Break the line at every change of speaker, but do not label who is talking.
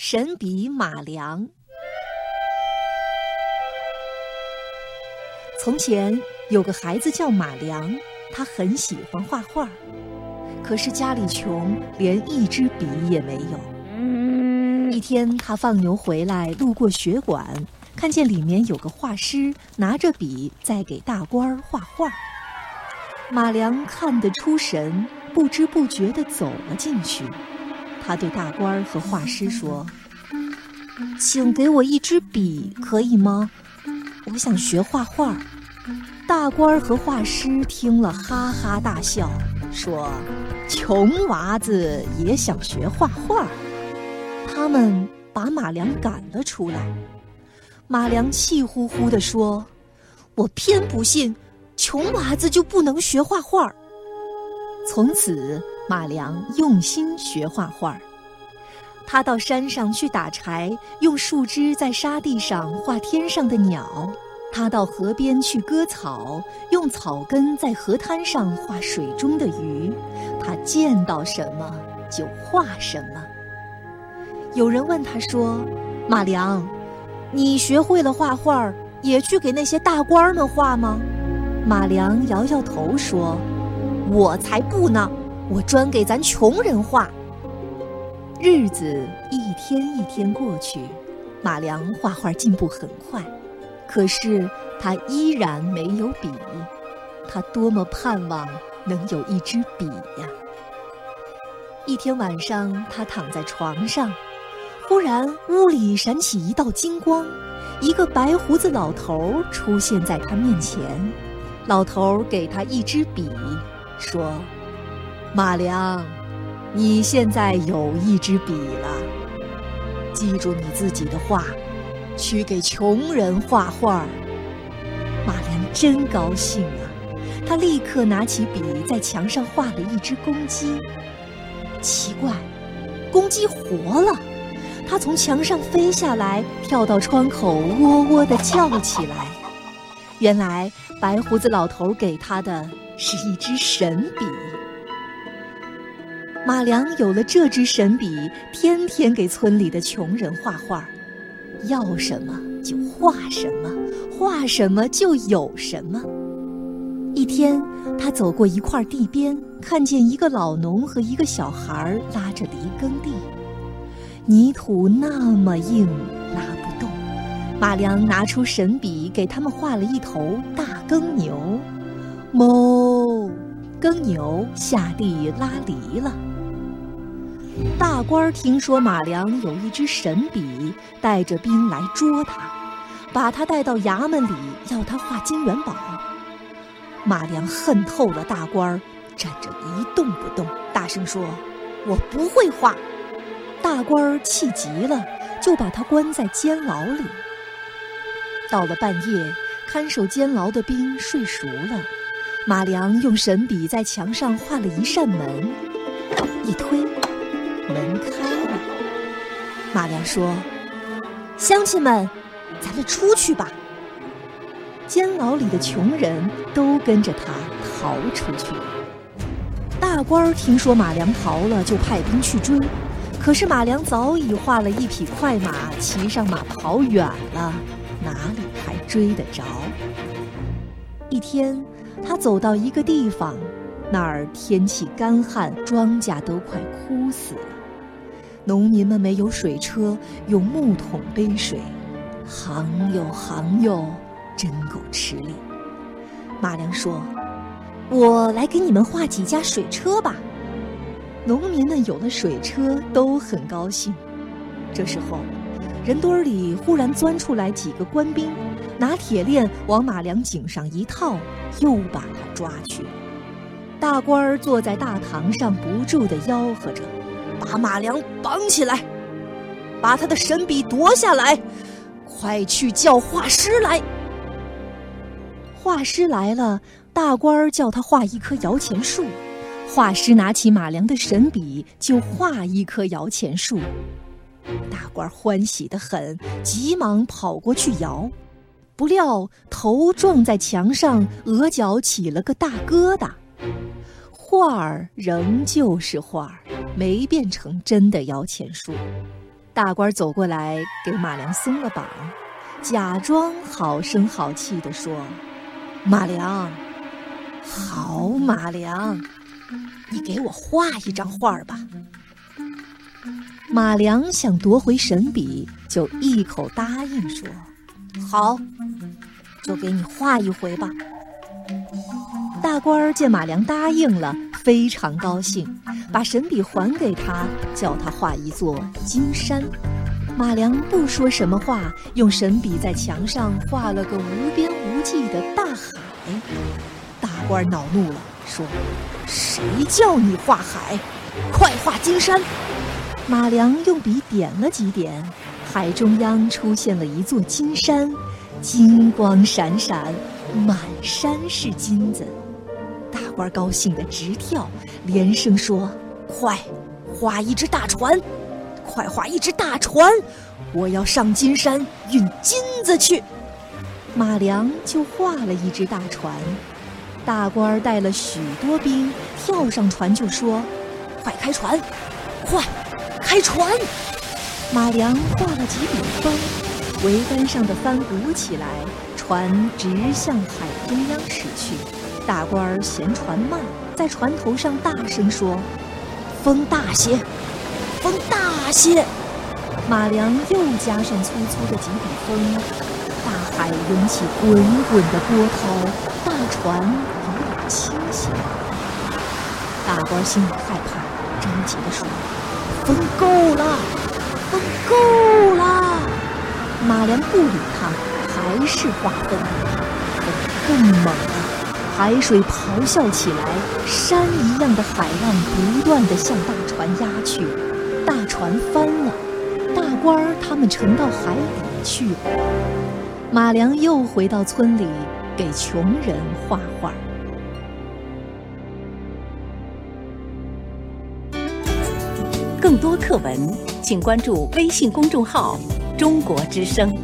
神笔马良。从前有个孩子叫马良，他很喜欢画画，可是家里穷，连一支笔也没有。一天，他放牛回来，路过学馆，看见里面有个画师拿着笔在给大官儿画画。马良看得出神，不知不觉地走了进去。他对大官儿和画师说：“请给我一支笔，可以吗？我想学画画。”大官儿和画师听了，哈哈大笑，说：“穷娃子也想学画画。”他们把马良赶了出来。马良气呼呼地说：“我偏不信。”穷娃子就不能学画画。从此，马良用心学画画。他到山上去打柴，用树枝在沙地上画天上的鸟；他到河边去割草，用草根在河滩上画水中的鱼。他见到什么就画什么。有人问他说：“马良，你学会了画画，也去给那些大官们画吗？”马良摇摇头说：“我才不呢！我专给咱穷人画。”日子一天一天过去，马良画画进步很快，可是他依然没有笔。他多么盼望能有一支笔呀！一天晚上，他躺在床上，忽然屋里闪起一道金光，一个白胡子老头出现在他面前。老头给他一支笔，说：“马良，你现在有一支笔了。记住你自己的话，去给穷人画画。”马良真高兴啊！他立刻拿起笔，在墙上画了一只公鸡。奇怪，公鸡活了！它从墙上飞下来，跳到窗口，喔喔地叫起来。原来白胡子老头给他的是一支神笔。马良有了这支神笔，天天给村里的穷人画画，要什么就画什么，画什么就有什么。一天，他走过一块地边，看见一个老农和一个小孩拉着犁耕地，泥土那么硬，拉不动。马良拿出神笔，给他们画了一头大耕牛，哞，耕牛下地拉犁了。大官儿听说马良有一支神笔，带着兵来捉他，把他带到衙门里，要他画金元宝。马良恨透了大官儿，站着一动不动，大声说：“我不会画。”大官儿气急了，就把他关在监牢里。到了半夜，看守监牢的兵睡熟了，马良用神笔在墙上画了一扇门，一推，门开了。马良说：“乡亲们，咱们出去吧。”监牢里的穷人都跟着他逃出去了。大官儿听说马良逃了，就派兵去追，可是马良早已画了一匹快马，骑上马跑远了。哪里还追得着？一天，他走到一个地方，那儿天气干旱，庄稼都快枯死了。农民们没有水车，用木桶背水，行哟行哟，真够吃力。马良说：“我来给你们画几架水车吧。”农民们有了水车，都很高兴。这时候。人堆里忽然钻出来几个官兵，拿铁链往马良颈上一套，又把他抓去。大官儿坐在大堂上，不住地吆喝着：“把马良绑起来，把他的神笔夺下来，快去叫画师来。”画师来了，大官儿叫他画一棵摇钱树，画师拿起马良的神笔就画一棵摇钱树。大官欢喜的很，急忙跑过去摇，不料头撞在墙上，额角起了个大疙瘩。画儿仍旧是画儿，没变成真的摇钱树。大官走过来给马良松了绑，假装好声好气地说：“马良，好马良，你给我画一张画儿吧。”马良想夺回神笔，就一口答应说：“好，就给你画一回吧。”大官儿见马良答应了，非常高兴，把神笔还给他，叫他画一座金山。马良不说什么话，用神笔在墙上画了个无边无际的大海。大官儿恼怒了，说：“谁叫你画海？快画金山！”马良用笔点了几点，海中央出现了一座金山，金光闪闪，满山是金子。官高兴得直跳，连声说：“快，画一只大船！快画一只大船！我要上金山运金子去。”马良就画了一只大船。大官带了许多兵，跳上船就说：“快开船！快！”开船！马良画了几笔风，桅杆上的帆鼓起来，船直向海中央驶去。大官儿嫌船慢，在船头上大声说：“风大些，风大些！”马良又加上粗粗的几笔风，大海涌起滚滚的波涛，大船有点倾斜。大官心里害怕，着急地说。风够了，风够了！马良不理他，还是画风。风更猛了，海水咆哮起来，山一样的海浪不断地向大船压去，大船翻了，大官儿他们沉到海底去了。马良又回到村里，给穷人画画。
更多课文，请关注微信公众号“中国之声”。